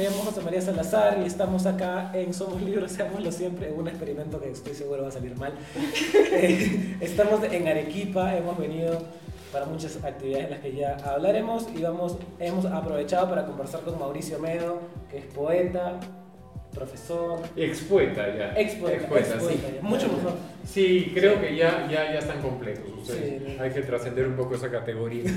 me llamo José María Salazar y estamos acá en Somos Libros, seámoslo siempre, en un experimento que estoy seguro va a salir mal. Eh, estamos en Arequipa, hemos venido para muchas actividades en las que ya hablaremos y vamos, hemos aprovechado para conversar con Mauricio Medo, que es poeta, profesor. Ex poeta ya. Ex poeta, sí. mucho mejor. Sí, creo que ya, ya, ya están completos. Hay que trascender un poco esa categoría.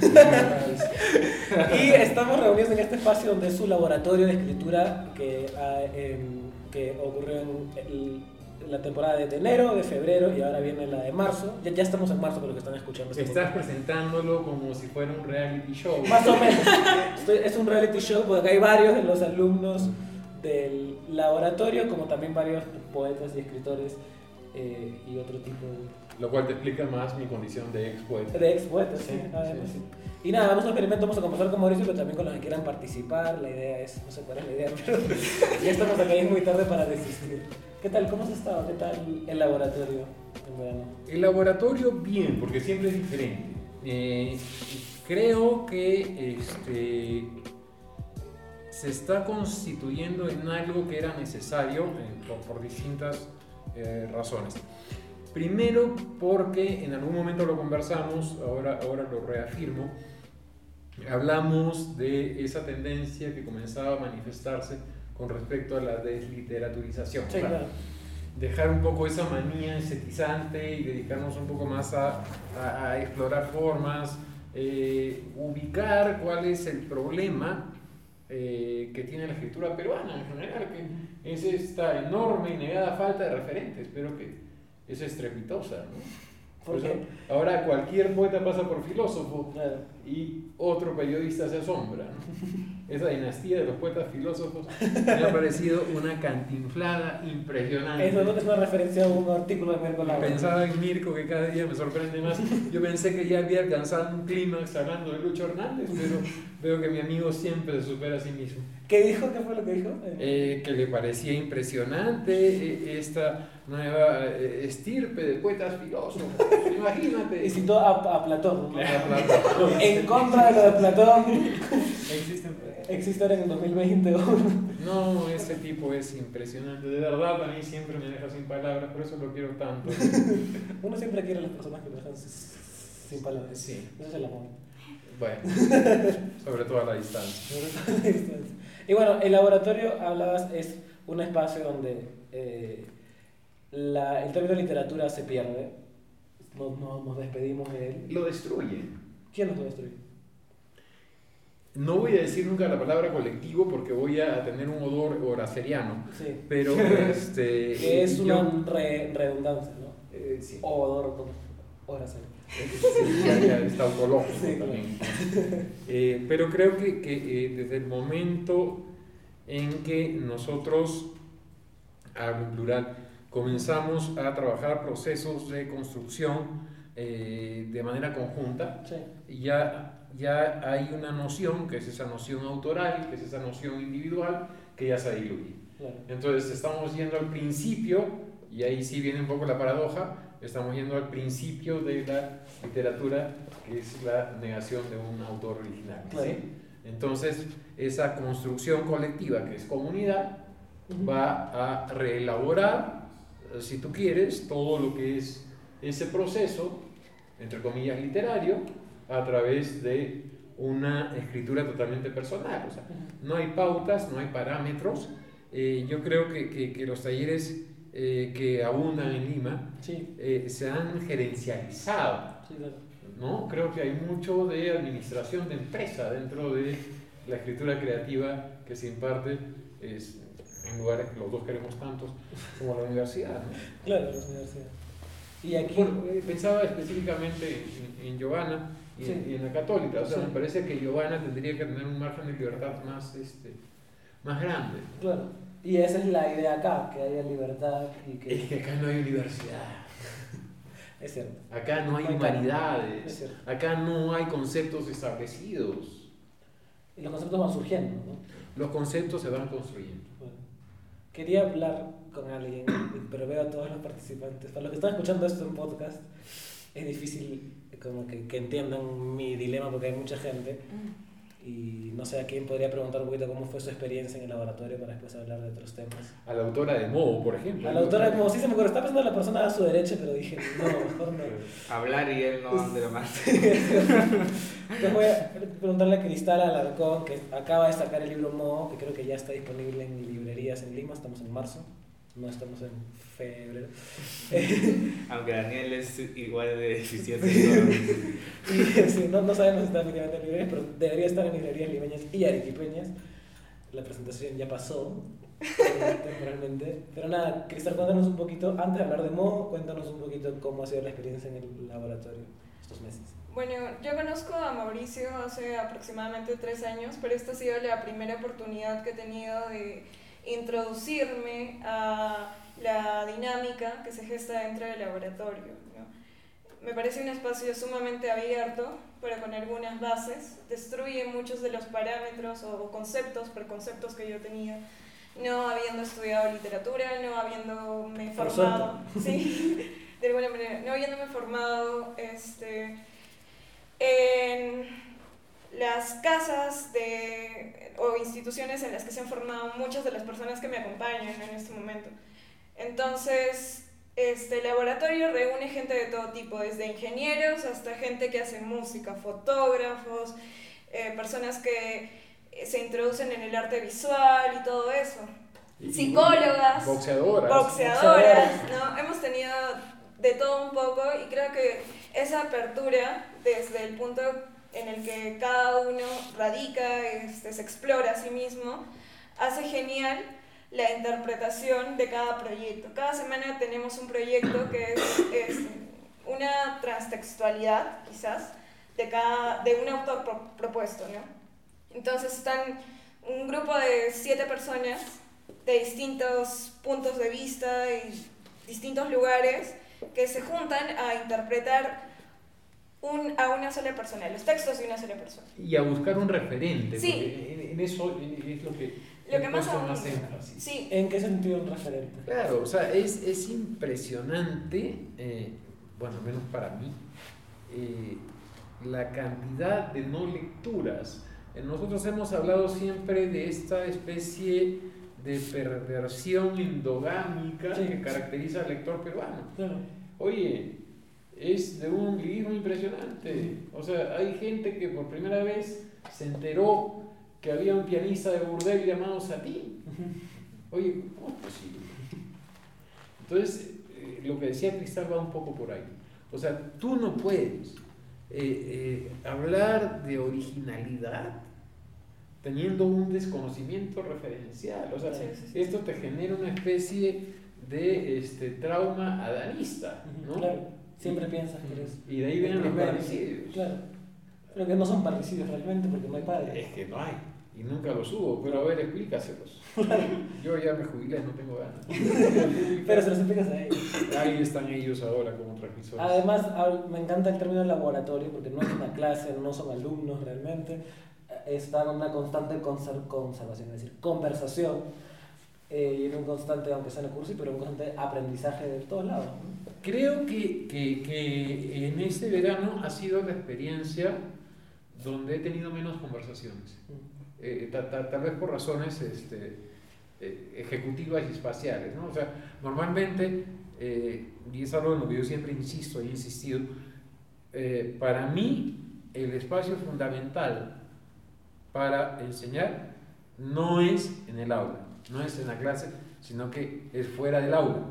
y estamos reunidos en este espacio donde es su laboratorio de escritura que, em, que ocurrió en la temporada de enero, de febrero y ahora viene la de marzo. Ya, ya estamos en marzo por lo que están escuchando. Este Estás presentándolo como si fuera un reality show. Más o menos. es un reality show porque hay varios de los alumnos del laboratorio, como también varios poetas y escritores eh, y otro tipo de... Lo cual te explica más mi condición de ex poeta. De ex poeta, sí. sí, Y nada, vamos a experimento, vamos a conversar con Mauricio, pero también con los que quieran participar. La idea es, no sé cuál es la idea, pero ya estamos acá y es muy tarde para desistir. ¿Qué tal? ¿Cómo has estado? ¿Qué tal el laboratorio en verano? El laboratorio bien, porque siempre es diferente. Eh, creo que este, se está constituyendo en algo que era necesario eh, por, distintas eh, razones. Primero porque en algún momento lo conversamos, ahora, ahora lo reafirmo, hablamos de esa tendencia que comenzaba a manifestarse con respecto a la desliteraturización. Dejar un poco esa manía estetizante y dedicarnos un poco más a, a, explorar formas, eh, ubicar cuál es el problema eh, que tiene la escritura peruana en general, que es esta enorme y negada falta de referentes, pero que es estrepitosa. ¿no? ahora cualquier poeta pasa por filósofo y otro periodista se asombra. Esa dinastía de los poetas filósofos me ha parecido una cantinflada impresionante. Eso no es una referencia a un artículo de Mirko Pensaba en Mirko, que cada día me sorprende más. Yo pensé que ya había alcanzado un clímax hablando de Lucho Hernández, pero veo que mi amigo siempre se supera a sí mismo. ¿Qué dijo? ¿Qué fue lo que dijo? Eh, que le parecía impresionante eh, esta nueva eh, estirpe de poetas filósofos. Imagínate. Y citó a, a Platón. en contra de lo de Platón. Existe ahora en el 2021. No, ese tipo es impresionante. De verdad, a mí siempre me deja sin palabras, por eso lo quiero tanto. Uno siempre quiere a las personas que lo dejan sin palabras. Sí. Eso es el amor. Bueno, sobre todo a la distancia. Y bueno, el laboratorio, hablabas, es un espacio donde eh, la, el término de literatura se pierde. Nos, nos, despedimos de él. Lo destruye. ¿Quién nos lo destruye? No voy a decir nunca la palabra colectivo porque voy a tener un odor horaceriano. Sí. Pero este. que es una redundancia, ¿no? Eh, sí. Odor horaceriano. Está autológico eh, pero creo que, que eh, desde el momento en que nosotros, hablo plural, comenzamos a trabajar procesos de construcción eh, de manera conjunta, ya, ya hay una noción, que es esa noción autoral, que es esa noción individual, que ya se diluye. Entonces estamos yendo al principio, y ahí sí viene un poco la paradoja, estamos yendo al principio de la literatura, que es la negación de un autor original. Entonces, esa construcción colectiva, que es comunidad, va a reelaborar, si tú quieres, todo lo que es ese proceso, entre comillas, literario, a través de una escritura totalmente personal. O sea, no hay pautas, no hay parámetros. Eh, yo creo que, que, que los talleres eh, que abundan en Lima eh, se han gerencializado. ¿no? Creo que hay mucho de administración de empresa dentro de la escritura creativa que se imparte es, en lugares que los dos queremos tantos como la universidad. Claro, la universidad. Y aquí eh, pensaba específicamente en, Giovanna y, en, la católica. O sea, me parece que Giovanna tendría que tener un margen de libertad más, este, más grande. Claro. Y esa es la idea acá, que haya libertad y que... Es que acá no hay universidad. es cierto. Acá no hay humanidades. Acá no hay conceptos establecidos. Y los conceptos van surgiendo, ¿no? Los conceptos se van construyendo. quería hablar con alguien, pero veo a todos los participantes. Para los que están escuchando esto en podcast, es difícil como que, que entiendan mi dilema porque hay mucha gente. Mm. Y no sé a quién podría preguntar un poquito cómo fue su experiencia en el laboratorio para después hablar de otros temas. A la autora de Mo, por ejemplo. A la autora de Mo, sí se me ocurrió. Estaba pensando en la persona a su derecha, pero dije, no, mejor no. Hablar y él no de lo más. Entonces voy a preguntarle a Cristal Alarcón, que acaba de sacar el libro Mo, que creo que ya está disponible en librerías en Lima, estamos en marzo no estamos en febrero. Aunque Daniel es igual de eficiente. y, no, no, sabemos si está efectivamente en librerías, pero debería estar en librerías limeñas y arequipeñas. La presentación ya pasó temporalmente. Pero nada, Cristal, cuéntanos un poquito, antes de hablar de Mo, cuéntanos un poquito cómo ha sido la experiencia en el laboratorio estos meses. Bueno, yo conozco a Mauricio hace aproximadamente tres años, pero esta ha sido la primera oportunidad que he tenido de introducirme a la dinámica que se gesta dentro del laboratorio. Me parece un espacio sumamente abierto, pero con algunas bases. Destruye muchos de los parámetros o conceptos, preconceptos que yo tenía, no habiendo estudiado literatura, no habiéndome formado, sí, de alguna manera, no habiéndome formado este, en las casas de, o instituciones en las que se han formado muchas de las personas que me acompañan en este momento. Entonces, este laboratorio reúne gente de todo tipo, desde ingenieros hasta gente que hace música, fotógrafos, eh, personas que se introducen en el arte visual y todo eso. Psicólogas, boxeadoras, boxeadoras, ¿no? Hemos tenido de todo un poco y creo que esa apertura desde el punto en el que cada uno radica, este, se explora a sí mismo, hace genial la interpretación de cada proyecto. Cada semana tenemos un proyecto que es, una transtextualidad, quizás, de, cada, de un autor propuesto. ¿no? Entonces están un grupo de siete personas de distintos puntos de vista y distintos lugares que se juntan a interpretar un, a una sola persona, los textos de una sola persona. Y a buscar un referente, sí. en, eso es lo que, lo que más, más énfasis. Sí. ¿En qué sentido un referente? Claro, o sea, es, es impresionante, eh, bueno, menos para mí, eh, la cantidad de no lecturas. Eh, nosotros hemos hablado siempre de esta especie de perversión endogámica que caracteriza al lector peruano. Oye, es de un libro impresionante. O sea, hay gente que por primera vez se enteró que había un pianista de burdel llamado Satín. Oye, ¿cómo es posible? Entonces, eh, lo que decía Cristal va un poco por ahí. O sea, tú no puedes eh, eh, hablar de originalidad teniendo un desconocimiento referencial. O sea, esto te genera una especie de este, trauma adanista, ¿no? Siempre piensas que eres. Y de ahí vienen los parricidios. Claro. Pero que no son parricidios realmente porque no hay padre. Es que no hay. Y nunca los hubo. Pero a ver, explícaselos. Yo ya me jubilé, no tengo ganas. Pero se los explicas a ellos. Ahí están ellos ahora como transmisores. Además, me encanta el término laboratorio porque no es una clase, no son alumnos realmente. Están en una constante conservación, es decir, conversación. Eh, y en un constante, aunque sea en el curso, pero un constante aprendizaje de todos lados. Creo que, que, que, en este verano ha sido la experiencia donde he tenido menos conversaciones. Mm. Eh, tal, vez por razones este, eh, ejecutivas y espaciales. ¿no? O sea, normalmente, eh, y es algo en lo que yo siempre insisto he insistido, para mí el espacio fundamental para enseñar no es en el aula, no es en la clase, sino que es fuera del aula.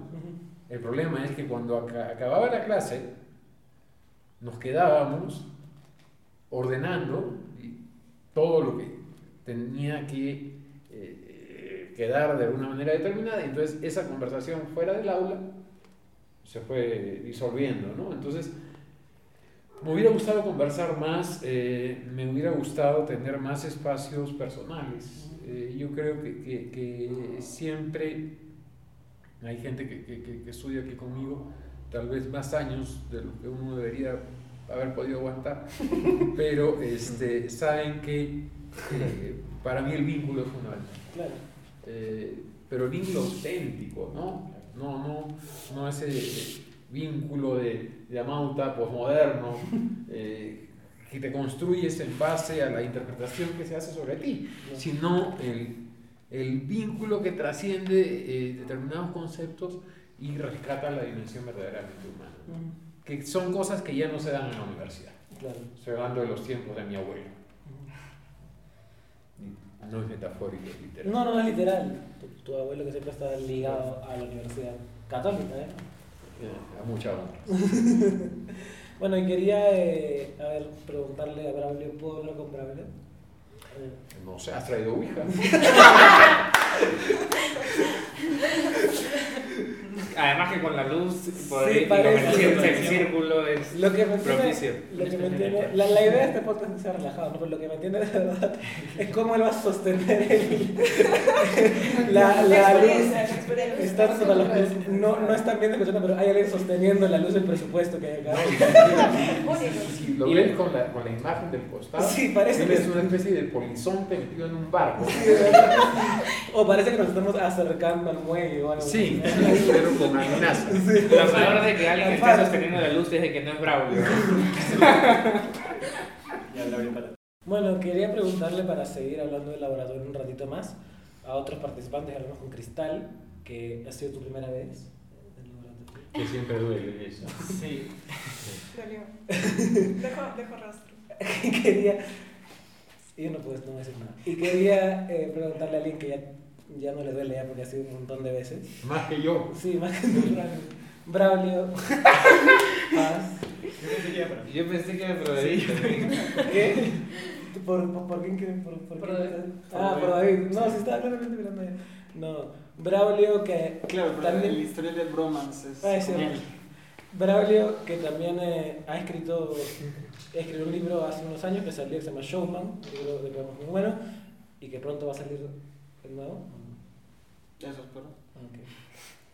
El problema es que cuando acababa la clase, nos quedábamos ordenando todo lo que tenía que eh, quedar de alguna manera determinada, y entonces esa conversación fuera del aula se fue disolviendo, ¿no? Entonces, me hubiera gustado conversar más, eh, me hubiera gustado tener más espacios personales. Eh, yo creo que, que, que siempre hay gente que, que, que, estudia aquí conmigo, tal vez más años de lo que uno debería haber podido aguantar, pero este, saben que eh, para mí el vínculo es fundamental. Claro. Eh, pero el vínculo auténtico, ¿no? No, no, no ese vínculo de, de amauta posmoderno, eh, que te construyes en base a la interpretación que se hace sobre ti, No. sino el, el vínculo que trasciende eh, determinados conceptos y rescata la dimensión verdaderamente humana. Ujú, Que son cosas que ya no se dan en la universidad. Claro. Estoy hablando de los tiempos de mi abuelo. No es metafórico, es literal. No, no, es literal. Tu, tu abuelo que siempre está ligado a la universidad católica, ¿eh? Eh, A mucha honra. Bueno, y quería, eh, a ver, preguntarle a Braulio, ¿puedo hablar con Braulio? Eh, No sé, ¿has traído Ouija? Además que con la luz por Sí, ahí, y parece. con el semicírculo es Lo que me entiende, propicio. lo que me entiende la, la idea de este podcast es sea relajado, ¿no? pero lo que me entiende de verdad es cómo él va a sostener el- la, la luz. experiencia, la experiencia. Está sobre la luz. No, no están viendo escuchando, pero hay alguien sosteniendo la luz del presupuesto que hay acá. Si lo ves con la, con la imagen del costado, Sí, parece que- una especie de polizonte metido en un barco. O parece que nos estamos acercando al muelle o algo. Sí, así. pero con amenaza. Lo peor de que alguien esté sosteniendo la luz es de que no es Braulio. Bueno, quería preguntarle para seguir hablando del laboratorio un ratito más a otros participantes, hablamos con Cristal, que ha sido tu primera vez en el laboratorio. Que siempre duele eso. Sí. Dolió. Dejo, dejo rastro. Y quería. Y yo no puedo no decir nada. Y quería eh, preguntarle a alguien que ya, ya no le duele ya porque ha sido un montón de veces. Más que yo. Sí, más que tú, Braulio. Paz. Yo pensé que. Yo pensé que era Braulio. ¿Qué? ¿Por, por, por quién quieres? ¿Por, por, Por quién? David. Ah, por David. No, si estaba claramente mirando a él. No. Braulio que. Claro, pero también, el historial del bromance es. Ah, sí. Braulio, que también eh, ha escrito, escribió un libro hace unos años que salió, que se llama Showman, un libro de poemas muy bueno, y que pronto va a salir el nuevo. Eso espero. Ok.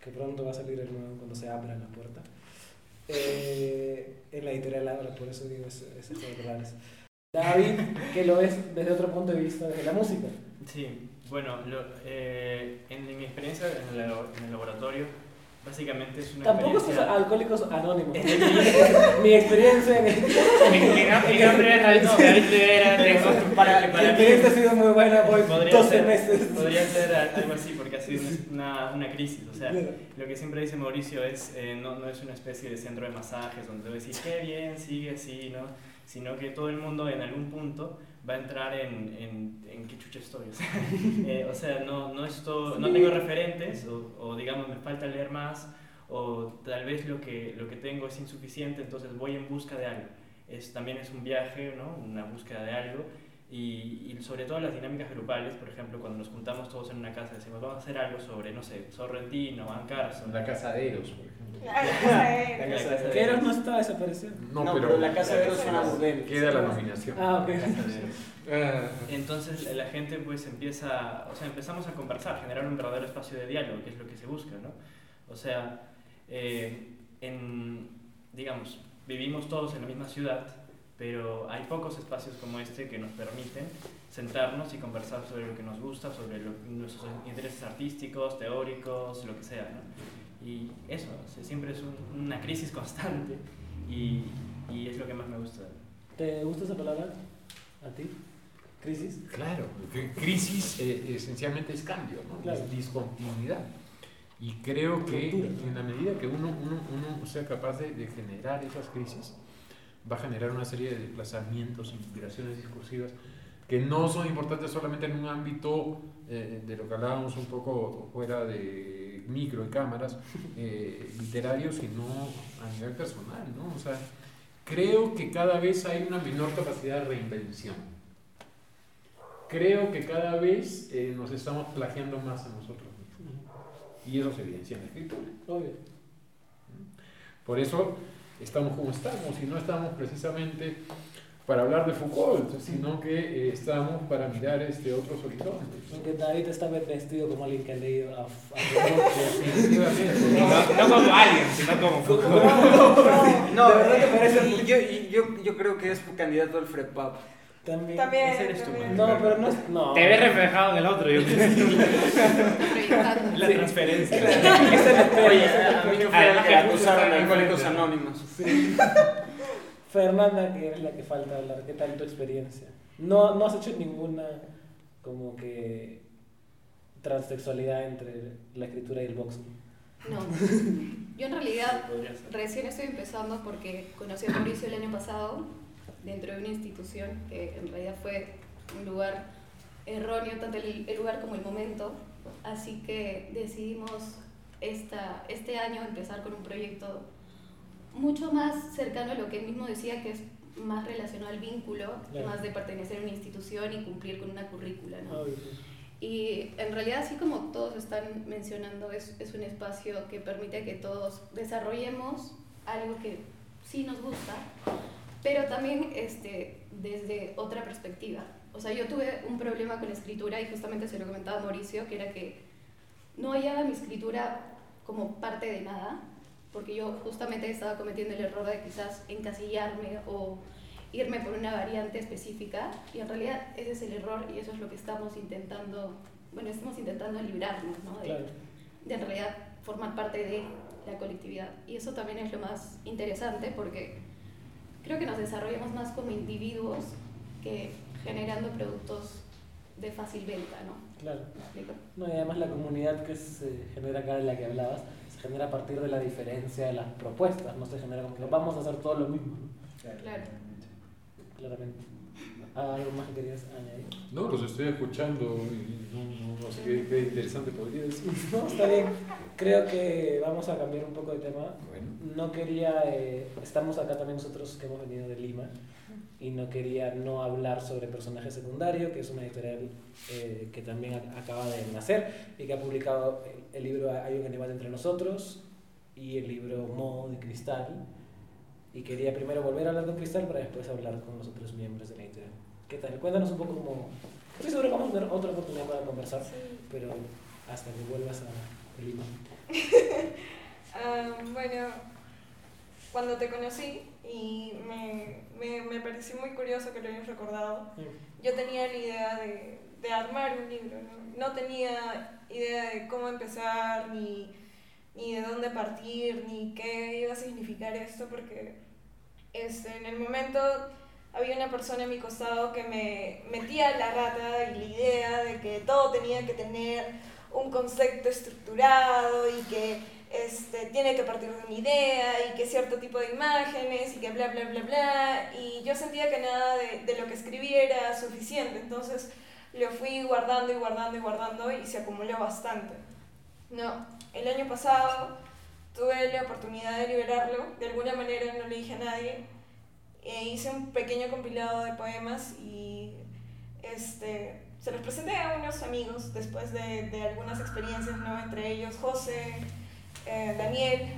Que pronto va a salir el nuevo cuando se abra la puerta. Eh, en la editorial Abra, por eso digo ese- cosas raras. David, que lo ves desde otro punto de vista, desde la música. Sí, bueno, lo- eh, en, en mi experiencia en el, en el laboratorio, básicamente es una Tampoco experiencia... alcohólicos anónimos. Mi experiencia en Mi, mi Para- experiencia ha sido muy buena, voy podría 12 ser- meses. podría ser a- algo así, porque ha sido una, una crisis, o sea, lo que siempre dice Mauricio es, eh, no, no es una especie de centro de masajes donde tú decís, qué bien, sigue así, ¿no? Sino que todo el mundo en algún punto va a entrar en, en, en qué chucha estoy. O sea, eh, o sea, no, no, esto, no tengo referentes, o, o digamos, me falta leer más, o tal vez lo que, lo que tengo es insuficiente, entonces voy en busca de algo. Es, también es un viaje, ¿no? una búsqueda de algo. Y, y sobre todo las dinámicas grupales, por ejemplo, cuando nos juntamos todos en una casa, decimos, vamos a hacer algo sobre, no sé, Sorrentino, Van Carson. La casa de Eros, por ejemplo. La casa de- La casa de- Que Eros no está desapareciendo. No, No, pero, pero la casa de Eros casa- burdel. queda la nominación. Ah, ok. Ah, Entonces la gente pues empieza, o sea, empezamos a conversar, generar un verdadero espacio de diálogo, que es lo que se busca, ¿no? O sea, eh, en, digamos, vivimos todos en la misma ciudad, pero hay pocos espacios como este que nos permiten sentarnos y conversar sobre lo que nos gusta, sobre lo- nuestros intereses artísticos, teóricos, lo que sea, ¿no? Y eso, o sea, siempre es un- una crisis constante y, y es lo que más me gusta. ¿Te gusta esa palabra? ¿A ti? ¿Crisis? Claro, crisis eh, esencialmente es cambio, ¿no? Claro. es discontinuidad. Y creo que en la medida que uno, uno, uno sea capaz de, de generar esas crisis, va a generar una serie de desplazamientos, migraciones discursivas, que no son importantes solamente en un ámbito eh, de lo que hablábamos un poco fuera de micro y cámaras eh, literarios, sino a nivel personal, ¿no? O sea, creo que cada vez hay una menor capacidad de reinvención. Creo que cada vez eh, nos estamos plagiando más a nosotros mismos. Y eso se evidencia en la escritura. Obvio. Por eso estamos como estamos y no estamos precisamente para hablar de Foucault, sino que eh, estamos para mirar este otros horizontes. Aunque David está vestido como alguien que ha leído a. No, no como alguien, sino como Foucault. No, ¿De verdad te eh, parece? y yo, y yo, yo creo que También. También. Ese eres tú. No, pero no es. No. Te ves reflejado en el otro, yo creo. La transferencia. Es el Oye, a que acusaron Alcohólicos. Anónimos. Fernanda, que es la que falta hablar, ¿qué tal tu experiencia? No, no has hecho ninguna como que transexualidad entre la escritura y el boxing. No. Yo en realidad recién estoy empezando porque conocí a Mauricio el año pasado dentro de una institución que en realidad fue un lugar erróneo, tanto el, el lugar como el momento. Así que decidimos esta, este año empezar con un proyecto mucho más cercano a lo que él mismo decía, que es más relacionado al vínculo, Claro. más de pertenecer a una institución y cumplir con una currícula. ¿no? Y en realidad, así como todos están mencionando, es, es un espacio que permite que todos desarrollemos algo que sí nos gusta, pero también este, desde otra perspectiva. O sea, yo tuve un problema con la escritura y justamente se lo comentaba a Mauricio, que era que no hallaba mi escritura como parte de nada, porque yo justamente estaba cometiendo el error de quizás encasillarme o irme por una variante específica y en realidad ese es el error y eso es lo que estamos intentando, bueno, estamos intentando librarnos, ¿no? De, claro. de en realidad formar parte de la colectividad. Y eso también es lo más interesante porque creo que nos desarrollamos más como individuos que generando productos de fácil venta, ¿no? Claro. ¿Me explico? No, y además la comunidad que se genera acá de la que hablabas, se genera a partir de la diferencia de las propuestas, no se genera como que vamos a hacer todo lo mismo, ¿no? Claro. claramente. ¿Algo más que querías añadir? No, los estoy escuchando y no, no, no sé qué, qué interesante podría decir. No, está bien. Creo que vamos a cambiar un poco de tema. Bueno, No quería, eh, estamos acá también nosotros que hemos venido de Lima y no quería no hablar sobre Personaje Secundario, que es una editorial eh, que también ac- acaba de nacer y que ha publicado el, el libro Hay un animal entre nosotros y el libro Mo de Cristal. Y quería primero volver a hablar con Cristal para después hablar con los otros miembros de la editorial. ¿Qué tal? Cuéntanos un poco cómo... Estoy seguro que vamos a tener otra oportunidad para conversar, pero hasta que vuelvas a Lima. Ah, bueno, cuando te conocí y me, me, me pareció muy curioso que lo hayas recordado, yo tenía la idea de, de armar un libro, ¿no? No tenía idea de cómo empezar, ni, ni de dónde partir, ni qué iba a significar esto, porque este, en el momento había una persona a mi costado que me metía la rata y la idea de que todo tenía que tener un concepto estructurado y que este, tiene que partir de una idea y que cierto tipo de imágenes y que bla, bla, bla, bla. Y yo sentía que nada de, de lo que escribí era suficiente, entonces lo fui guardando y guardando y guardando y se acumuló bastante. No, el año pasado tuve la oportunidad de liberarlo, de alguna manera no le dije a nadie, e hice un pequeño compilado de poemas y este, se los presenté a unos amigos después de, de algunas experiencias, ¿no? entre ellos José, eh, Daniel,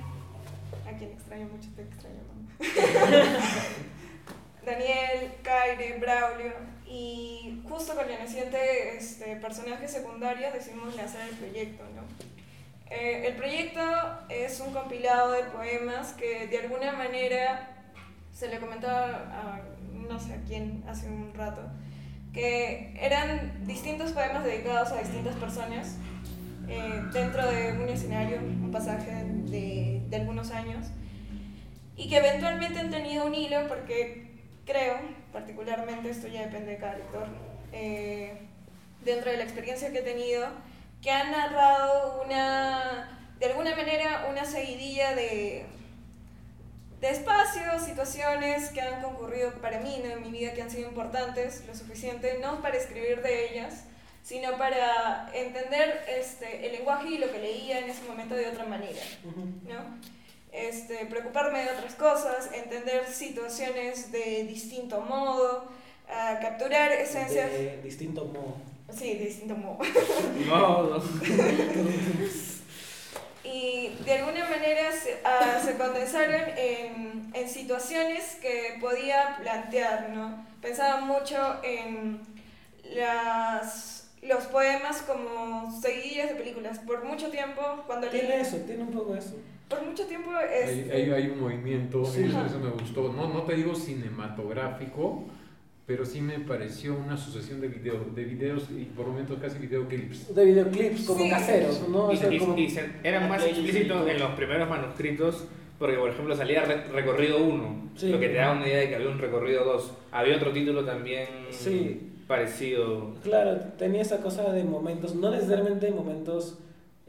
a quien extraño mucho, te extraño. Daniel, Kaire, Braulio, y justo con el naciente este, personaje secundario decidimos lanzar el proyecto, ¿no? Eh, el proyecto es un compilado de poemas que de alguna manera se le comentaba a no sé a quién hace un rato, que eran distintos poemas dedicados a distintas personas eh, dentro de un escenario, un pasaje de, de algunos años, y que eventualmente han tenido un hilo porque creo, particularmente, esto ya depende de cada lector, eh, dentro de la experiencia que he tenido, que han narrado una, de alguna manera, una seguidilla de, de espacios, situaciones que han concurrido para mí ¿no? en mi vida que han sido importantes, lo suficiente, no para escribir de ellas, sino para entender este, el lenguaje y lo que leía en ese momento de otra manera, ¿no? Este, preocuparme de otras cosas, entender situaciones de distinto modo, ah, capturar esencias, De distinto modo. sí, de distinto modo. No, no. y de alguna manera se, ah, se condensaron en, en situaciones que podía plantear, ¿no? Pensaba mucho en las, los poemas como seguidillas de películas. Por mucho tiempo, cuando leí... Tiene eso, tiene un poco eso. Por mucho tiempo... hay, este, hay, hay un movimiento, Sí. eso, eso me gustó. No, no te digo cinematográfico, pero sí me pareció una sucesión de videos, de videos y por momentos casi videoclips. De videoclips como Sí. caseros, ¿no? O Y, sea, y- como- y se- eran más explícitos en los primeros manuscritos Porque, por ejemplo, salía re- recorrido 1, Sí. lo que te da una idea de que había un recorrido 2. Había otro título también Sí. parecido. Claro, tenía esa cosa de momentos, no necesariamente momentos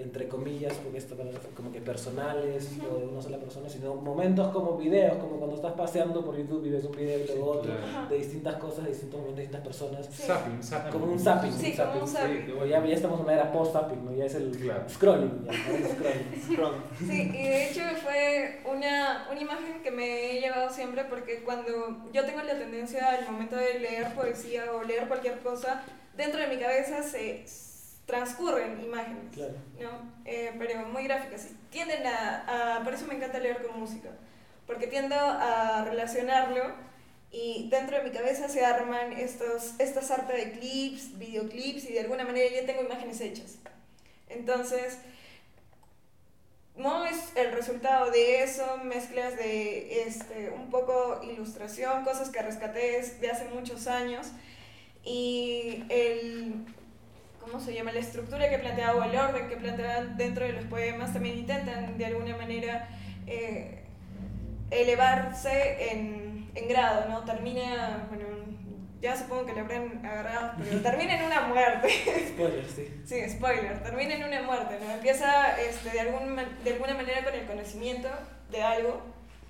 entre comillas, porque esto como que personales o de una sola persona, sino momentos como videos, como cuando estás paseando por YouTube y ves un video y luego otro, Claro. de distintas cosas, de distintos momentos, de distintas personas. Sí. Zapping, zapping. Como un zapping. Sí, un como un zapping. zapping. Sí, O ya, ya estamos en una era post-zapping, ¿no? Ya es el Claro. scrolling. Ya. Sí, y de hecho fue una, una imagen que me he llevado siempre porque cuando yo tengo la tendencia al momento de leer poesía o leer cualquier cosa, dentro de mi cabeza se transcurren imágenes, Claro. ¿no? Eh, pero muy gráficas. y Tienden a, a- por eso me encanta leer con música, porque tiendo a relacionarlo y dentro de mi cabeza se arman estos, esta sarta de clips, videoclips y de alguna manera ya tengo imágenes hechas. Entonces, no es el resultado de eso, mezclas de este, un poco ilustración, cosas que rescaté es- de hace muchos años y el, ¿cómo se llama? La estructura que planteaba o el orden que planteaban dentro de los poemas también intentan de alguna manera eh, elevarse en, en grado, ¿no? Termina, bueno, ya supongo que lo habrán agarrado, pero termina en una muerte. Spoiler, sí. Sí, spoiler, termina en una muerte, ¿no? Empieza este, de, algún, de alguna manera con el conocimiento de algo,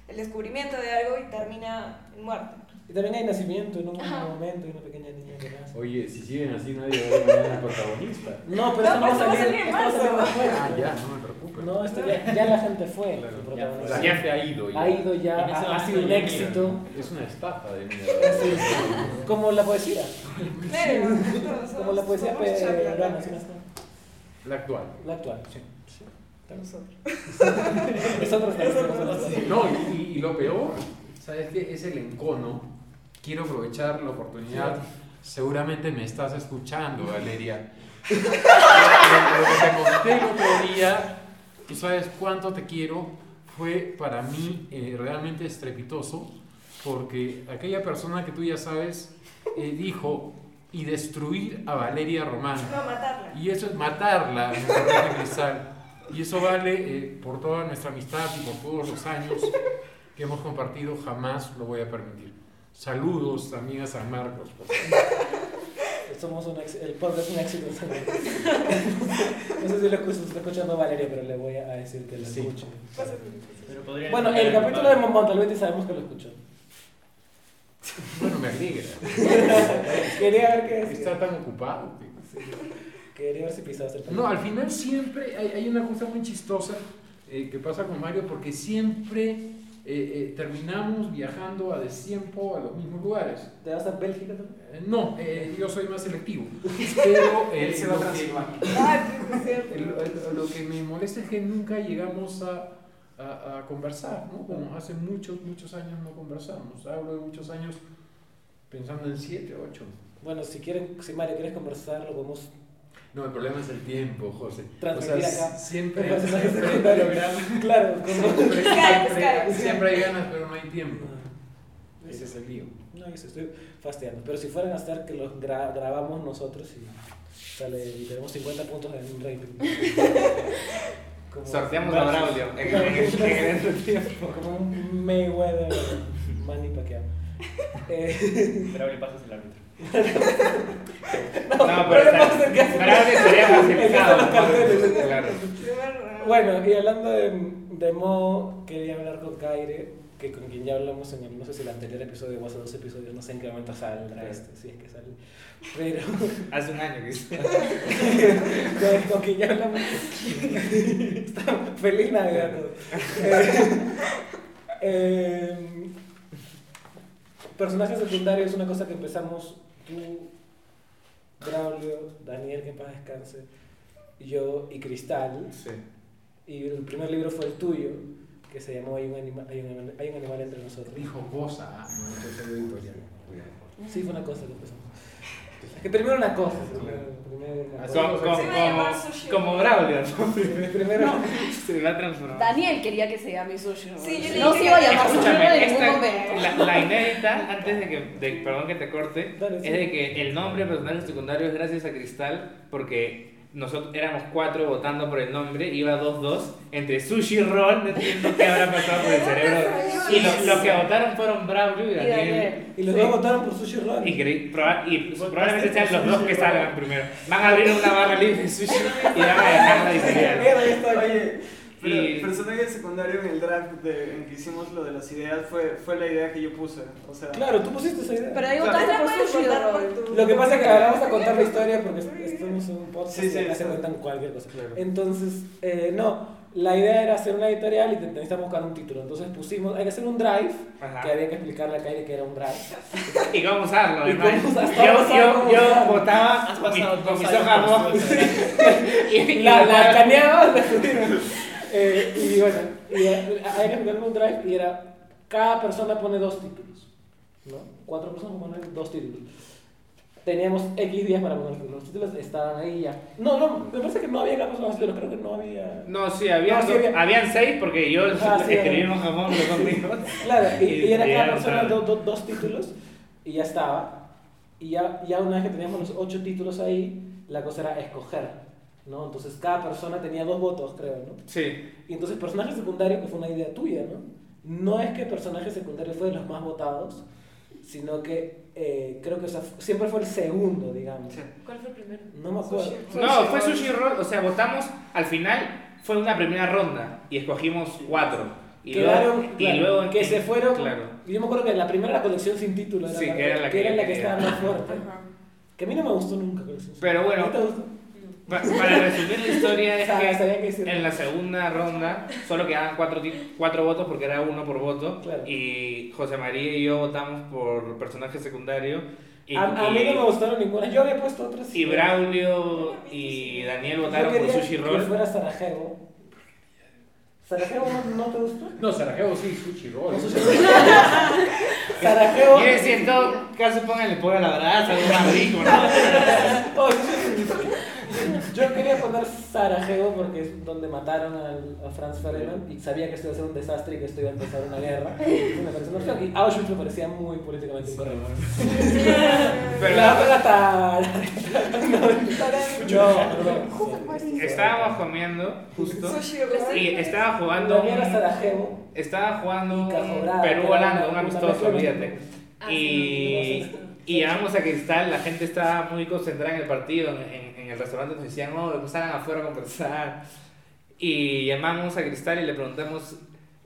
el descubrimiento de algo y termina en muerte. Y también hay nacimiento en un Ajá. momento, hay una pequeña niña que nace. Oye, si siguen así nadie va a ver mañana al protagonista. No, pero esto no va a No, salir, esto va a salir después. Ah, ya, no me preocupes. No, esto ya, ya la gente fue. Claro, el ya, protagonista. la gente ha ido ya. ha ido ya, ha, ha sido un ya éxito. Es una estafa de mierda. Sí, Como la poesía. Como la poesía peruana, charlatanes. ¿sí no está? La actual. La actual, sí. sí. Nosotros. Nosotros actual. No, y, y- y lo peor, ¿sabes qué? Es el encono. Quiero aprovechar la oportunidad. Seguramente me estás escuchando, Valeria. lo, que te conté el otro día, tú sabes cuánto te quiero, fue para mí eh, realmente estrepitoso, porque aquella persona que tú ya sabes eh, dijo, y destruir a Valeria Román. No, matarla. Y eso es matarla. Y eso vale eh, por toda nuestra amistad y por todos los años que hemos compartido, jamás lo voy a permitir. Saludos también a San Marcos. Somos un ex- el podcast es un éxito. No sé si lo escucho- está escuchando Valeria, pero le voy a decir que lo Sí. Pásate. Pero podría Bueno, el capítulo de Montalbete sabemos que lo escuchó. Bueno, me alegra. Quería ver qué Está decía. tan ocupado. que- Quería ver si pisabas el No, al final siempre hay, hay una cosa muy chistosa eh, que pasa con Mario porque siempre eh, eh, terminamos viajando a destiempo a los mismos lugares. ¿Te vas a Bélgica también? Eh, no, eh, yo soy más selectivo. Pero eh, se va a lo que- Transilvania. Ah, sí, sí, es cierto. El- el- lo que me molesta es que nunca llegamos a, a- a conversar, ¿no? Como hace muchos, muchos años no conversamos. Hablo de muchos años pensando en siete, ocho. Bueno, si quieren, si Mario quieres conversar, lo podemos No, el problema es el tiempo, José. Transmitir o sea, acá. siempre, siempre. Claro, como... siempre, siempre- hay ganas, pero no hay tiempo. Ese es el lío. No, sí estoy fastidiando. Pero si fueran a estar que los gra- grabamos nosotros y sale y tenemos 50 puntos en un rating. Como- Sorteamos a Braulio en, en, en, en el tiempo. Como un Mayweather Manny Pacquiao. Eh, Pero le pasas el árbitro. No, no pero el caso. Facilitado. los carteles. Claro. Bueno, y hablando de, de Mo, quería hablar con Kaire, que con quien ya hablamos en el, no sé si el anterior episodio o hace dos episodios, no sé en qué momento saldrá este, si es que sale. Pero Hace un año que hizo. con, con quien ya hablamos. Está feliz Navidad. todo. Eh, eh, personajes secundarios es una cosa que empezamos tú, Braulio, Daniel, que en paz descanse, yo y Cristal. Sí. Y el primer libro fue el tuyo, que se llamó Hay un, anima- hay un, hay un animal entre nosotros. Dijo cosa, ah, no. Sí, fue una cosa que empezamos. Que primero una cosa. Primero, primero una cosa. Como, como, como, Braulio, ¿no? Primero, Se va a transformar. Daniel quería que se llame sushi. ¿no? Sí, yo le no se iba a que- llamar sushi en Escúchame, ningún esta, momento. la, la inédita, antes de que, de- perdón que te corte, Dale, sí. es de que el nombre de personaje secundario es gracias a Cristal, porque nosotros éramos cuatro votando por el nombre, iba 2-2 entre Sushi Roll, no entiendo qué habrá pasado por el cerebro. Y los, los que votaron fueron Braulio y Y Daniel. Y los Sí. dos votaron por Sushi Roll. Y, cre- proba- y probablemente sean los dos que salgan primero. Van a abrir una barra libre de sushi y van a ahí está. Oye, pero Y- el personaje secundario en el draft de, en que hicimos lo de las ideas fue, fue la idea que yo puse. O sea, Claro, tú pusiste esa idea. Pero ahí Claro. por tu- Lo que pasa es que ahora vamos a contar la historia porque estamos en un podcast Sí, sí, y se cuentan cualquier cosa. Claro. Entonces, eh, no, la idea era hacer una editorial y te- necesitamos buscar un título. Entonces pusimos, hay que hacer un drive, Ajá. que había que explicarle a Kairi que era un drive. Y cómo usarlo, Y además. cómo usar- Yo, vamos a ver yo, yo usarlo. votaba con, mis hojas rojas. y, La, escaneaba, la. Eh, y bueno, y, eh, hay que explicarle un drive y era, cada persona pone dos títulos. ¿no? Cuatro personas ponen dos títulos. Teníamos X días para poner los títulos, estaban ahí ya. No, no, me parece que no había cada persona, pero creo que no había. No, sí, habían, No, sí, había- habían seis porque yo Ah, sí, escribí había. un jamón conmigo. Claro, y, Y- y era cada persona do- do- dos títulos y ya estaba. Y ya, ya una vez que teníamos los ocho títulos ahí, la cosa era escoger, ¿no? Entonces cada persona tenía dos votos, creo, ¿no? Sí, Y entonces personaje secundario, que fue una idea tuya, ¿no? No es que personaje secundario fue de los más votados, sino que eh, creo que o sea, siempre fue el segundo, digamos. Sí. ¿Cuál fue el primero? No me acuerdo. Sushi. No, fue Sushi Roll, o sea, votamos, al final fue una primera ronda y escogimos cuatro. Y Quedaron, luego, claro, y luego que se fueron. Claro. Yo me acuerdo que la primera la colección sin título era, Sí, la, que era la que era la que quería. estaba más fuerte. Ajá. Que a mí no me gustó nunca colección Pero bueno. ¿A ti te gustó? Pa- Para resumir la historia es que que decir. en la segunda ronda solo quedaban cuatro, cuatro votos porque era uno por voto Claro. y José María y yo votamos por personaje secundario y, a, a mí no me gustaron ninguna. Yo había puesto otras. y Braulio y Daniel votaron por Sushi Que Roll. fuera Sarajevo. ¿Sarajevo no, no te gustó? No, Sarajevo sí, sushi roll. No, Sushi Roll. Sarajevo. Yo decía en todo caso pónganle pollo a la brasa, algo más rico, ¿no? Oh, Yo quería poner Sarajevo porque es donde mataron al- a Franz Ferdinand y sabía que esto iba a ser un desastre y que esto iba a empezar una guerra. Una opción. Y Auschwitz me parecía muy políticamente incorrecto. Pero la otra está. No, no. estábamos comiendo justo y estaba jugando Sarajevo. estaba jugando Perú-Holanda, un amistoso, olvídate. Ah, Y, y llamamos a Cristal, la gente estaba muy concentrada en el partido, en el restaurante nos decían, no, que salgan afuera a conversar. Y llamamos a Cristal y le preguntamos,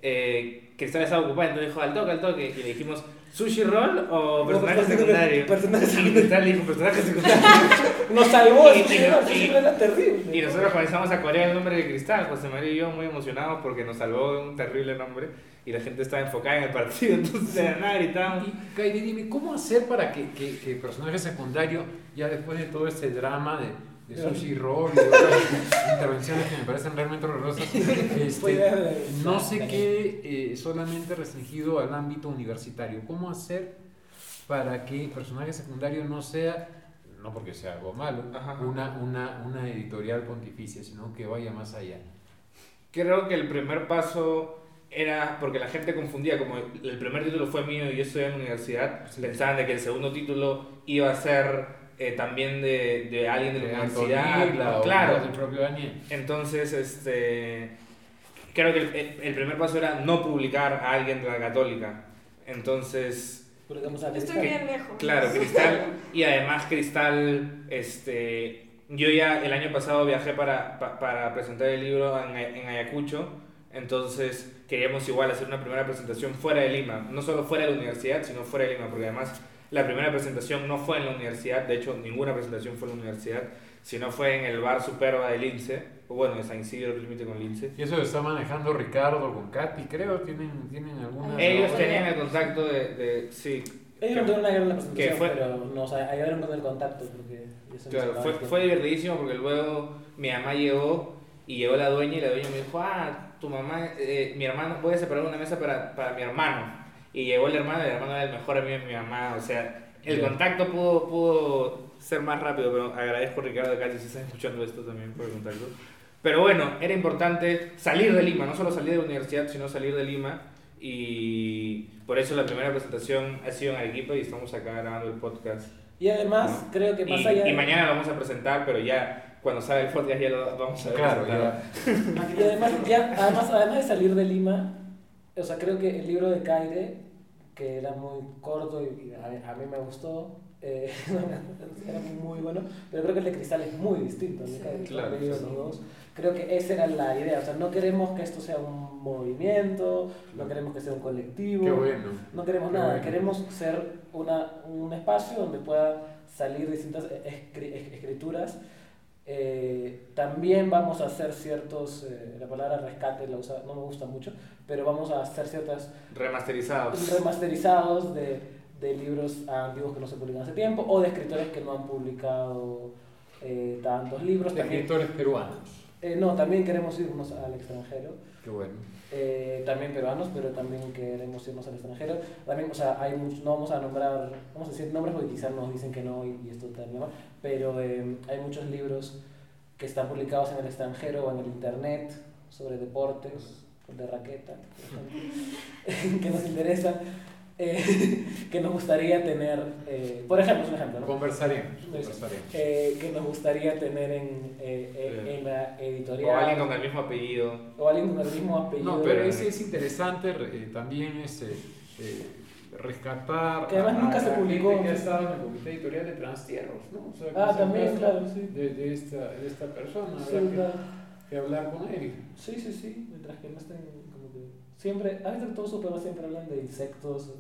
eh, Cristal estaba ocupada, entonces dijo, al toque, al toque. Y le dijimos, ¿sushi roll o personaje personaje secundario? personaje Y secundario. Cristal dijo, personaje secundario. Nos salvó, Y- y- y- era terrible. Y nosotros comenzamos a corear el nombre de Cristal, José María y yo muy emocionados porque nos salvó de un terrible nombre y la gente estaba enfocada en el partido, entonces de la nada gritábamos. Y Kairi, dime, ¿cómo hacer para que, que, que el personaje secundario, ya después de todo este drama de, de Sushi Roll y de otras intervenciones que me parecen realmente horrorosas, este, no se quede eh, solamente restringido al ámbito universitario? ¿Cómo hacer para que el personaje secundario no sea, no porque sea algo malo, una, una, una editorial pontificia, sino que vaya más allá? Creo que el primer paso era porque la gente confundía, como el primer título fue mío y yo estoy en la universidad, Sí. pensaban de que el segundo título iba a ser eh, también de, de alguien de la De universidad. Antonella o claro, del propio Daniel. Entonces, este, creo que el, el primer paso era no publicar a alguien de la católica. Entonces, a Estoy Cristal. bien lejos. claro, Cristal, y además Cristal, este, yo ya el año pasado viajé para, pa- para presentar el libro en, en Ayacucho, entonces queríamos igual hacer una primera presentación fuera de Lima, no solo fuera de la universidad, sino fuera de Lima, porque además la primera presentación no fue en la universidad, de hecho ninguna presentación fue en la universidad, sino fue en el bar Superba de Lince, o bueno, de San Isidro, límite con Lince. Y eso lo está manejando Ricardo con Katy, creo, tienen, tienen alguna... Ellos no, tenían no. el contacto de, de sí, Ellos no tuvieron una gran presentación, que fue- pero nos ayudaron con el contacto. Porque Claro, fue, fue divertidísimo porque luego mi mamá llegó y llegó la dueña y la dueña me dijo, ah, tu mamá, eh, mi hermano, voy a separar una mesa para, para mi hermano. Y llegó el hermano y el hermano era el mejor amigo de mi mamá, o sea, el Ya. contacto pudo, pudo ser más rápido, pero agradezco a Ricardo de Cali si estás escuchando esto también por el contacto. Pero bueno, era importante salir de Lima, no solo salir de la universidad, sino salir de Lima. Y por eso la primera presentación ha sido en Arequipa y estamos acá grabando el podcast. Y además, ¿no? creo que más Y, allá y de- mañana lo vamos a presentar, pero ya cuando salga el podcast ya lo vamos a ver. Claro, presentado. Y además, ya, además, además de salir de Lima, o sea, creo que el libro de Caire, que era muy corto y, y a, a mí me gustó, eh, era muy bueno, pero creo que el de Cristal es muy distinto. ¿no? Sí. Claro, sí. Creo que esa era la idea, o sea, no queremos que esto sea un movimiento, no queremos que sea un colectivo. Qué bueno. No queremos Qué nada, bueno. queremos ser una, un espacio donde pueda salir distintas escri- es- escrituras. Eh, también vamos a hacer ciertos, eh, la palabra rescate la usa- no me gusta mucho, pero vamos a hacer ciertos Remasterizados. remasterizados de, de libros antiguos que no se publican hace tiempo o de escritores que no han publicado eh, tantos libros. De También, escritores peruanos. eh, no, también queremos irnos al extranjero Qué bueno. eh, también peruanos, pero también queremos irnos al extranjero. También, o sea, hay no vamos a nombrar, vamos a decir nombres porque quizás nos dicen que no y, y esto también va, pero eh, hay muchos libros que están publicados en el extranjero o en el internet sobre deportes, de raqueta, que nos interesan, eh, que nos gustaría tener, eh, por ejemplo, es un ejemplo, ¿no? Conversaremos. conversaremos. Eh, que nos gustaría tener en, eh, eh, en la editorial. O alguien con el mismo apellido. o alguien con el mismo apellido. No, pero ese es interesante eh, también este, eh, rescatar. Que además a- nunca a se publicó. que ha estado en el comité editorial de Transtierros, ¿no? O sea, que Ah, es el también, claro, sí. De, de, esta, de esta persona, Sí, que- que, hablar con él. sí, sí, sí, mientras que no estén. Siempre, a veces todos sus programas siempre hablan de insectos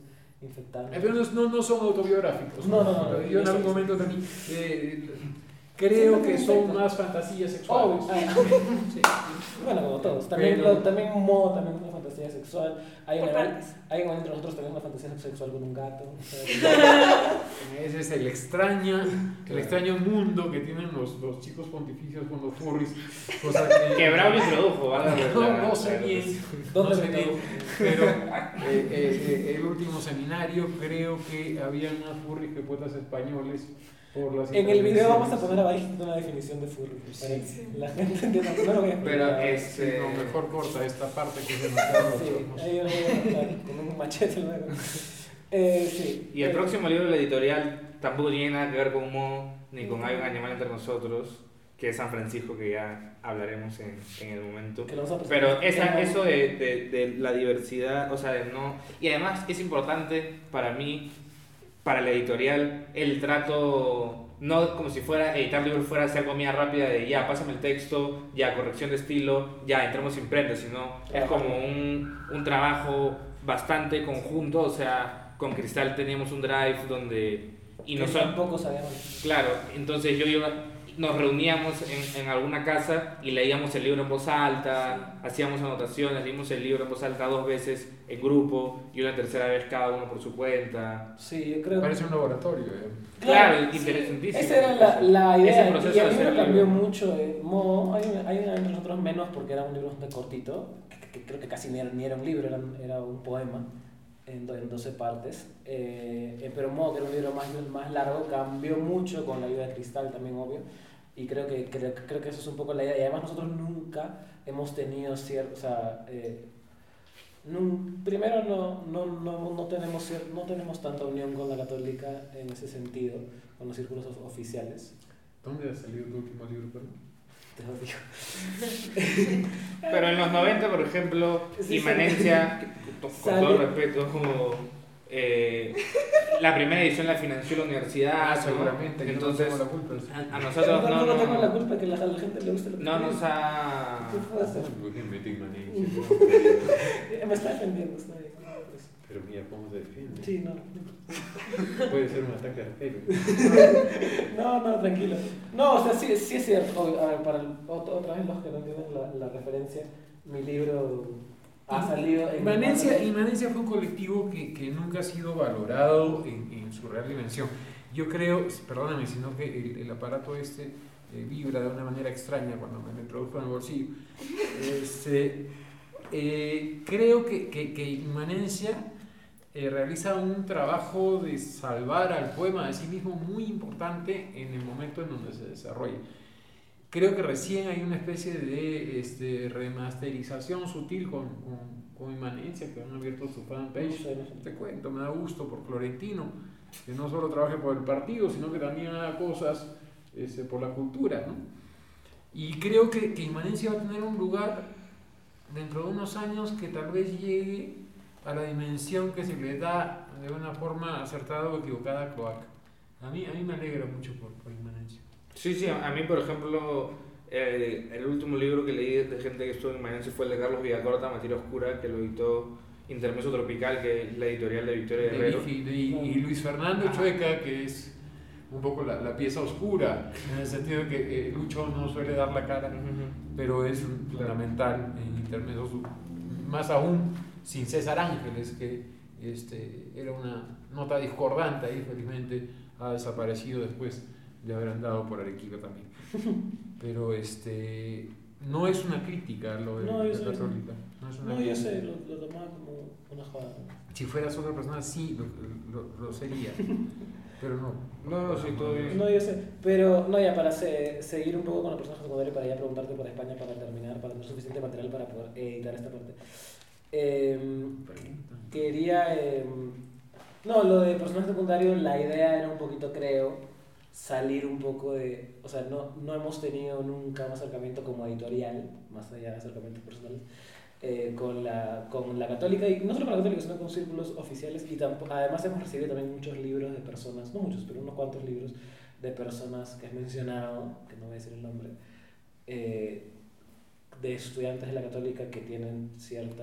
infectados. Pero no, no, no son autobiográficos. No, no, no, no. Yo en algún momento también eh, creo que son más fantasías sexuales. Oh, sí. Bueno, como todos. También, Pero- lo- también Mo también fantasía sexual. Hay una, partes. hay entre nosotros también una fantasía sexual con un gato. Ese es el extraña, el extraño mundo que tienen los, los chicos pontificios con los furries. Cosa que, Que Braulio introdujo, ¿vale? No, no sé bien. ¿Dónde no sé bien, pero eh, eh, eh, el último seminario creo que había más furries que poetas españoles En el video vamos a poner abajo una definición de furry. Para que Sí. la gente entienda. No lo voy a Pero explicar. es- Sí, no, mejor corta esta parte que es demasiado. Sí, ahí lo voy a cortar con un machete luego. Eh, sí. Y el Eh, próximo libro de la editorial tampoco tiene nada que ver con Mo ni con Hay un animal entre nosotros, que es San Francisco, que ya hablaremos en, en el momento. a Pero esa, eso de, de, de la diversidad, o sea, de no... Y además es importante para mí, para la editorial, el trato, no como si fuera editar libros fuera hacer comida rápida de ya, pásame el texto, ya, corrección de estilo, ya, entramos imprenta, sino es como un, un trabajo bastante conjunto, o sea, con Cristal teníamos un drive donde... Y nosotros, tampoco sabemos. Claro, entonces yo iba, nos reuníamos en, en alguna casa y leíamos el libro en voz alta, hacíamos anotaciones, leímos el libro en voz alta dos veces en grupo y una tercera vez cada uno por su cuenta. Sí, yo creo Parece un laboratorio. eh. Claro, sí. interesantísimo. Esa era la, la idea. Ese proceso y el de hacer libro cambió libro. mucho. eh, Mo, hay, hay una entre nosotros menos porque era un libro bastante cortito, que, que creo que casi ni era, ni era un libro, era, era un poema en, en 12 partes. Eh, eh, pero Mo, que era un libro más, más largo, cambió mucho con la ayuda de Cristal también, obvio. Y creo que, creo, creo que eso es un poco la idea. Y además nosotros nunca hemos tenido cierto... O sea, eh, primero no, no, no, no, tenemos, no tenemos tanta unión con la católica en ese sentido, con los círculos of- oficiales. ¿Dónde ha salido tu último libro? perdón? Te lo digo. Pero en los 90, por ejemplo, Sí, Inmanencia, con Sale- todo respeto, como, eh, la primera edición la financió la universidad. ¿no? Ah, seguramente. no Entonces, tengo la culpa. a, nosotros no, tampoco tengo la no, culpa que la, a la gente le guste lo que no nos ha... ¿Qué puedo hacer? Manejo. Eh, Me está defendiendo, está bien. Pero mira cómo se defiende. Sí, no. Puede ser un ataque arquero. No, no, tranquilo. No, o sea, sí, sí es cierto. A ver, para el- ot- otra vez los que no entienden la, la referencia, mi libro ha salido en. Inmanencia, Inmanencia fue un colectivo que, que nunca ha sido valorado en, en su real dimensión. Yo creo, perdóname, sino que el, el aparato este eh, vibra de una manera extraña cuando me lo introduzco en el bolsillo. Este, eh, creo que, que, que Inmanencia eh, realiza un trabajo de salvar al poema de sí mismo muy importante en el momento en donde se desarrolla. Creo que recién hay una especie de este, remasterización sutil con, con, con Inmanencia, que han abierto su fanpage. Te cuento, me da gusto por Florentino, que no solo trabaje por el partido, sino que también haga cosas este, por la cultura. ¿no? Y creo que, que Inmanencia va a tener un lugar dentro de unos años que tal vez llegue a la dimensión que se le da de una forma acertada o equivocada a Cloaca. A mí, a mí me alegra mucho por, por Inmanencia. Sí, sí, a mí, por ejemplo, eh, el último libro que leí de gente que estuvo en Inmanencia fue el de Carlos Villacorta, Materia Oscura, que lo editó Intermeso Tropical, que es la editorial de Victoria Guerrero. Y, y, y Luis Fernando Chueca, que es un poco la, la, pieza oscura, en el sentido de que eh, Lucho no suele dar la cara, pero es fundamental en intermedios, más aún sin César Ángeles, que este, era una nota discordante y felizmente ha desaparecido después de haber andado por Arequipa también. Pero este, no es una crítica lo de No, la católica. No, es una No, yo sé, lo, lo tomaba como una joda. Si fueras otra persona, sí, lo, lo- lo sería. Pero no. No, no, sí, todo bien. No, yo sé. Pero, no, ya para se- seguir un poco con el personaje secundario, para ya preguntarte por España para terminar, para tener suficiente material para poder editar esta parte. Em, quería. em, no, lo de personaje secundario, la idea era un poquito, creo, salir un poco de. O sea, no, no hemos tenido nunca un acercamiento como editorial, más allá de acercamientos personales, eh, con, la, con la católica, y no solo con la católica, sino con círculos oficiales. Y tampo- además hemos recibido también muchos libros de personas, no muchos, pero unos cuantos libros de personas que has mencionado, que no voy a decir el nombre, eh, de estudiantes de la católica que tienen cierto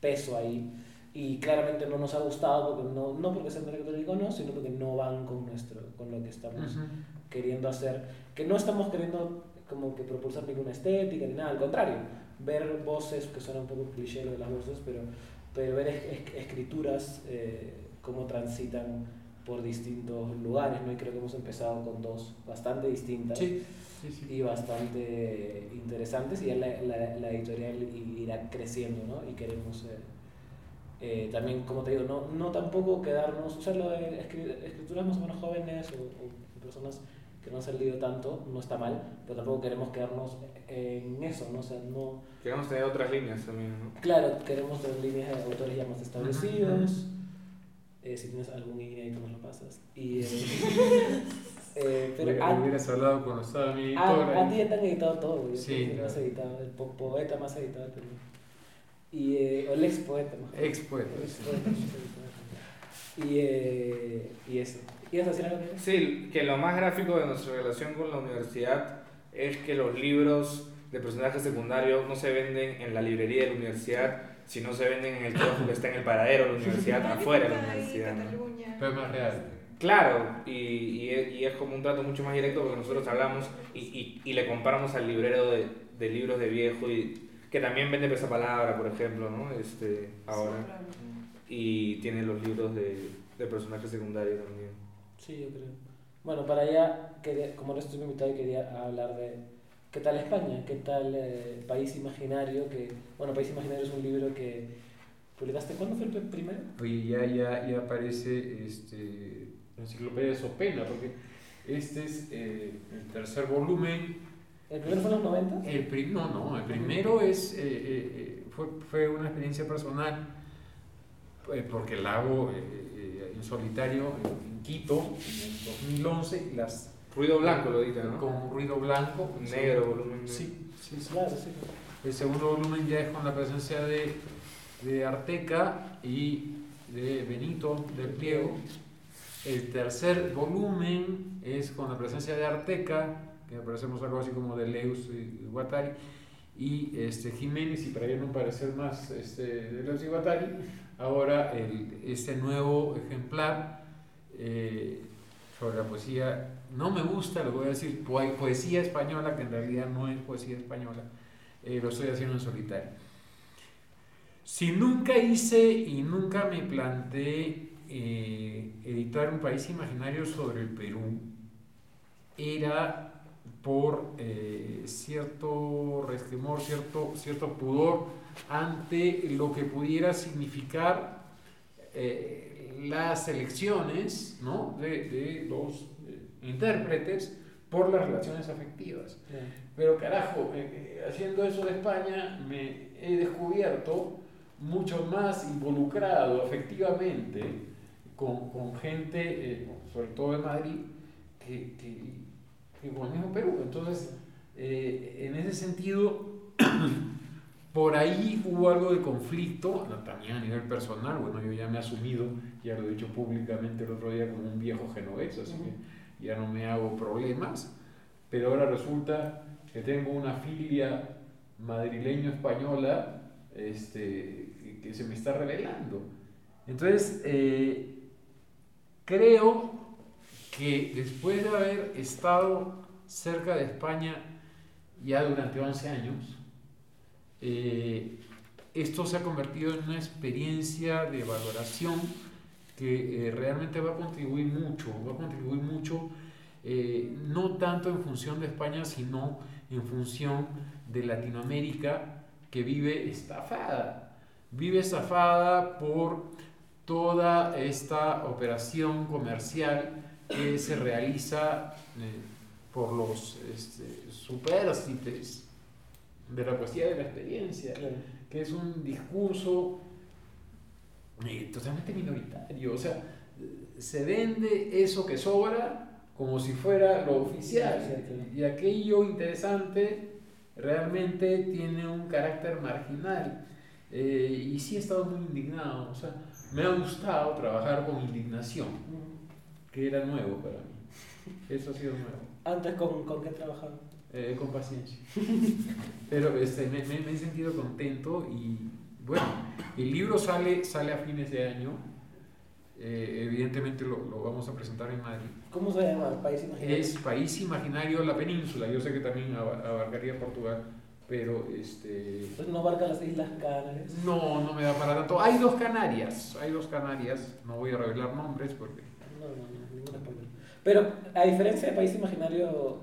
peso ahí. Y claramente no nos ha gustado porque no, no porque sean de la católica o no, sino porque no van con nuestro con lo que estamos Ujú. queriendo hacer, que no estamos queriendo como que propulsar ninguna estética ni nada, al contrario, ver voces, que suena un poco cliché lo de las voces, pero, pero ver es- es- escrituras, eh, cómo transitan por distintos lugares, ¿no? Y creo que hemos empezado con dos bastante distintas Sí, sí, sí. y bastante interesantes y ya la, la, la editorial irá creciendo, ¿no? Y queremos eh, eh, también, como te digo, no, no tampoco quedarnos, o sea, lo de escri- escrituras más o menos jóvenes o, o personas que no han salido tanto, no está mal, pero tampoco queremos quedarnos en eso, ¿no? O sea, no... Queremos tener otras líneas también, ¿no? Claro, queremos tener líneas de autores ya más establecidos. Eh, si tienes algún inédito, nos lo pasas. Y, eh, eh, pero a- hubieras hablado cuando estaba mi Ah, editora. a ti ya te han editado todo, güey. Sí, Sí, claro. más editado, el po- poeta más editado del Perú. Y, eh, o el ex poeta, mejor. Ex poeta, El ex sí. poeta, más editado. Y, eh, y eso. ¿Ibas a decir algo? Miguel? Sí, que lo más gráfico de nuestra relación con la universidad es que los libros de personajes secundarios no se venden en la librería de la universidad, sino se venden en el kiosco que está en el paradero de la universidad, afuera de la universidad. ¿no? Pero es más real. Claro, y, y, es, y es como un trato mucho más directo porque nosotros hablamos y, y, y le compramos al librero de, de libros de viejo y que también vende esa palabra, por ejemplo, ¿no? Este, ahora. Sí, claro. Y tiene los libros de, de personajes secundarios también. Sí, yo creo. Bueno, para allá, como no estoy invitado, quería hablar de qué tal España, qué tal eh, País Imaginario, que, bueno, País Imaginario es un libro que publicaste, ¿cuándo fue el primero? Oye, ya, ya, ya aparece este, la enciclopedia de Sopena, porque este es eh, el tercer volumen. ¿El primero fue en los 90? El prim- no, no, el primero es, eh, eh, eh, fue, fue una experiencia personal, eh, porque la hago en solitario en, en Quito en el 2011, las, Ruido blanco lo edita, ¿no? con ruido blanco. Negro, volumen negro. Sí, sí, sí. Claro, sí. El segundo volumen ya es con la presencia de, de Arteca y de Benito del Pliego. El tercer volumen es con la presencia de Arteca, que aparecemos algo así como de Leus y Guattari, y este, Jiménez, y para ya no parecer más este, de Leus y Guattari, ahora el, este nuevo ejemplar eh, sobre la poesía, no me gusta, lo voy a decir, poe- poesía española, que en realidad no es poesía española, eh, lo estoy haciendo en solitario. Si nunca hice y nunca me planteé eh, editar un país imaginario sobre el Perú, era por eh, cierto resquemor, cierto, cierto pudor ante lo que pudiera significar las elecciones ¿no? de, de los eh, intérpretes por las relaciones afectivas. Pero carajo, eh, eh, haciendo eso de España me he descubierto mucho más involucrado efectivamente con, con gente, eh, sobre todo de Madrid, que, que, que con el mismo Perú. Entonces, Eh, en ese sentido, por ahí hubo algo de conflicto, también a nivel personal, bueno, yo ya me he asumido, ya lo he dicho públicamente el otro día como un viejo genovés, así que ya no me hago problemas, pero ahora resulta que tengo una filia madrileño-española este, que- que se me está revelando. Entonces, eh, creo que después de haber estado cerca de España ya durante 11 años, eh, esto se ha convertido en una experiencia de valoración que eh, realmente va a contribuir mucho, va a contribuir mucho, eh, no tanto en función de España, sino en función de Latinoamérica que vive estafada. Vive estafada por toda esta operación comercial que se realiza por los este, de la poesía de la experiencia, que es un discurso eh, totalmente minoritario. O sea, se vende eso que sobra como si fuera lo oficial. Y aquello interesante realmente tiene un carácter marginal. Eh, y sí he estado muy indignado. O sea, me ha gustado trabajar con indignación, que era nuevo para mí. Eso ha sido nuevo. Antes, ¿con, con qué trabajaba? Eh, con paciencia. Pero este, me, me- me he sentido contento y bueno, el libro sale, sale a fines de año. Eh, evidentemente lo, lo vamos a presentar en Madrid. ¿Cómo se llama? País imaginario. Es País Imaginario la Península. Yo sé que también aba- abarcaría Portugal, pero este, Pues no abarca las Islas Canarias. no, no me da para tanto. Hay dos Canarias, hay dos Canarias. No voy a revelar nombres porque No, no, no. Pero a diferencia de País Imaginario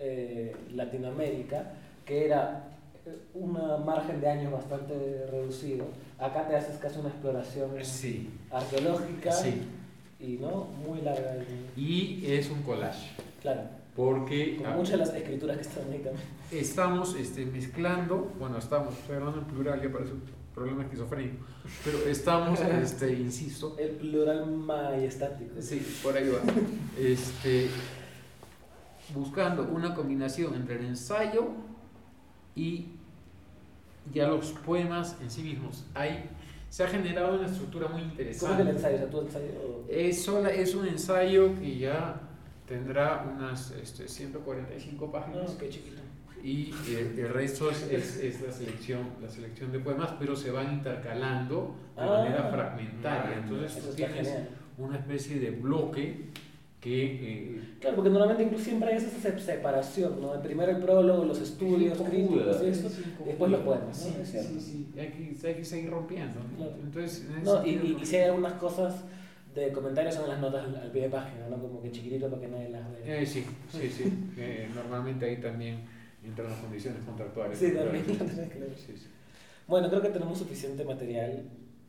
eh, Latinoamérica, que era eh, una margen de años bastante reducido, acá te haces casi una exploración sí, arqueológica sí. y no muy larga. Y es un collage, Claro, porque con muchas de las escrituras que están ahí también. estamos este, mezclando, bueno, estamos, estoy hablando en plural, ya parece un problema esquizofrénico, pero estamos, este, insisto, El plural majestático. sí, por ahí va, este, buscando una combinación entre el ensayo y ya los poemas en sí mismos. Hay, se ha generado una estructura muy ¿Cómo es el interesante. ensayo? O sea, tu ensayo. Es, sola- es un ensayo que ya tendrá unas este, 145 No, páginas qué chiquito. y el, el resto es, es- es la, selección, la selección de poemas, pero se van intercalando de Ah, manera fragmentaria. Entonces tú tienes genial. una especie de bloque que... eh, Claro, porque normalmente incluso siempre hay esa se- separación, ¿no? Primero el prólogo, los estudios es críticos eso, después los poemas, ¿no? Sí, Es sí, cierto. sí, sí. Hay, que, hay que seguir rompiendo. ¿no? Claro. Entonces, en No, y, y, y si hay algunas cosas de comentarios son las notas al, pie de página, ¿no? Como que chiquitito para que nadie las vea. eh, sí, sí, sí. Eh, normalmente ahí también entran las condiciones contractuales. Sí, también. Claro. Sí, sí. Bueno, creo que tenemos suficiente material.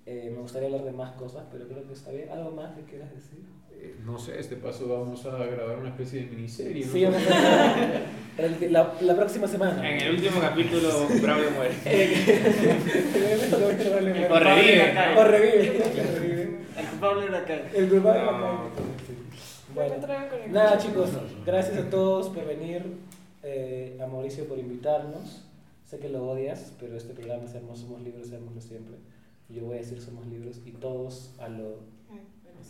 Eh, me gustaría hablar de más cosas, pero creo que está bien. ¿Algo más que quieras decir? Eh, no sé, este paso vamos a grabar una especie de miniserie. ¿no? Sí, vamos a el- la, la próxima semana. En el último capítulo, Braulio muere. o revive. O revive. El culpable era acá. El culpable No. acá. Bueno, Encontraron con el nada chicos, gracias a todos por venir, eh, a Mauricio por invitarnos. Sé que lo odias, pero este programa se llama Somos Libros, seámoslo siempre. Yo voy a decir Somos Libros y todos a lo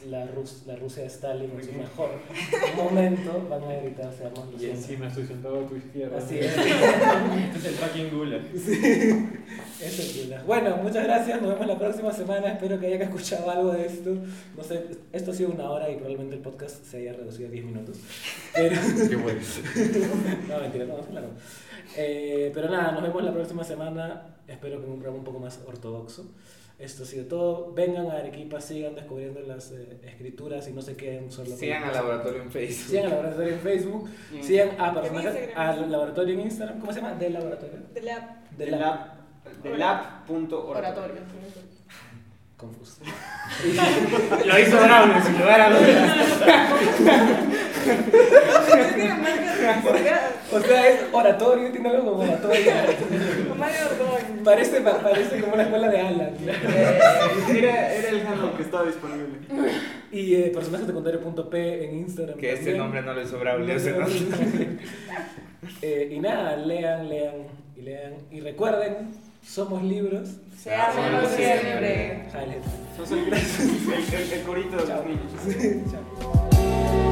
la, Rus- la Rusia de Stalin en su mejor momento van a gritar seámoslo Y siempre. encima estoy sentado a tu izquierda. Así es. Este es el fucking gulag. Eso es Lula. Bueno, muchas gracias. Nos vemos la próxima semana. Espero que hayan escuchado algo de esto. No sé, esto ha sido una hora y probablemente el podcast se haya reducido a 10 minutos. Pero, Qué bueno. no, mentira, no, claro. Eh, pero nada, nos vemos la próxima semana. Espero que en un programa un poco más ortodoxo. Esto ha sido todo. Vengan a Arequipa, sigan descubriendo las eh, escrituras y no se queden solo Sigan al laboratorio en Facebook. Sigan al laboratorio en Facebook. Y- Sigan a En personajes, Instagram. al laboratorio en Instagram. ¿Cómo se llama? Del laboratorio. De la De De la- lab. De lab.oratorio. Oratorio. Confuso. Lo hizo Braulio, sin lugar a dudas. O sea, es oratorio, tiene algo como oratorio. Mario. Parece, pa- parece como una escuela de Alan. Era, era el handle que estaba disponible. Y eh, personaje secundario.p en Instagram. Que este también. nombre no le sobra a No ese. Eh, y nada, lean, lean y lean. Y recuerden, somos libros. Seámoslo siempre. Jale. Sos el, el, el, corito de los niños. Chao.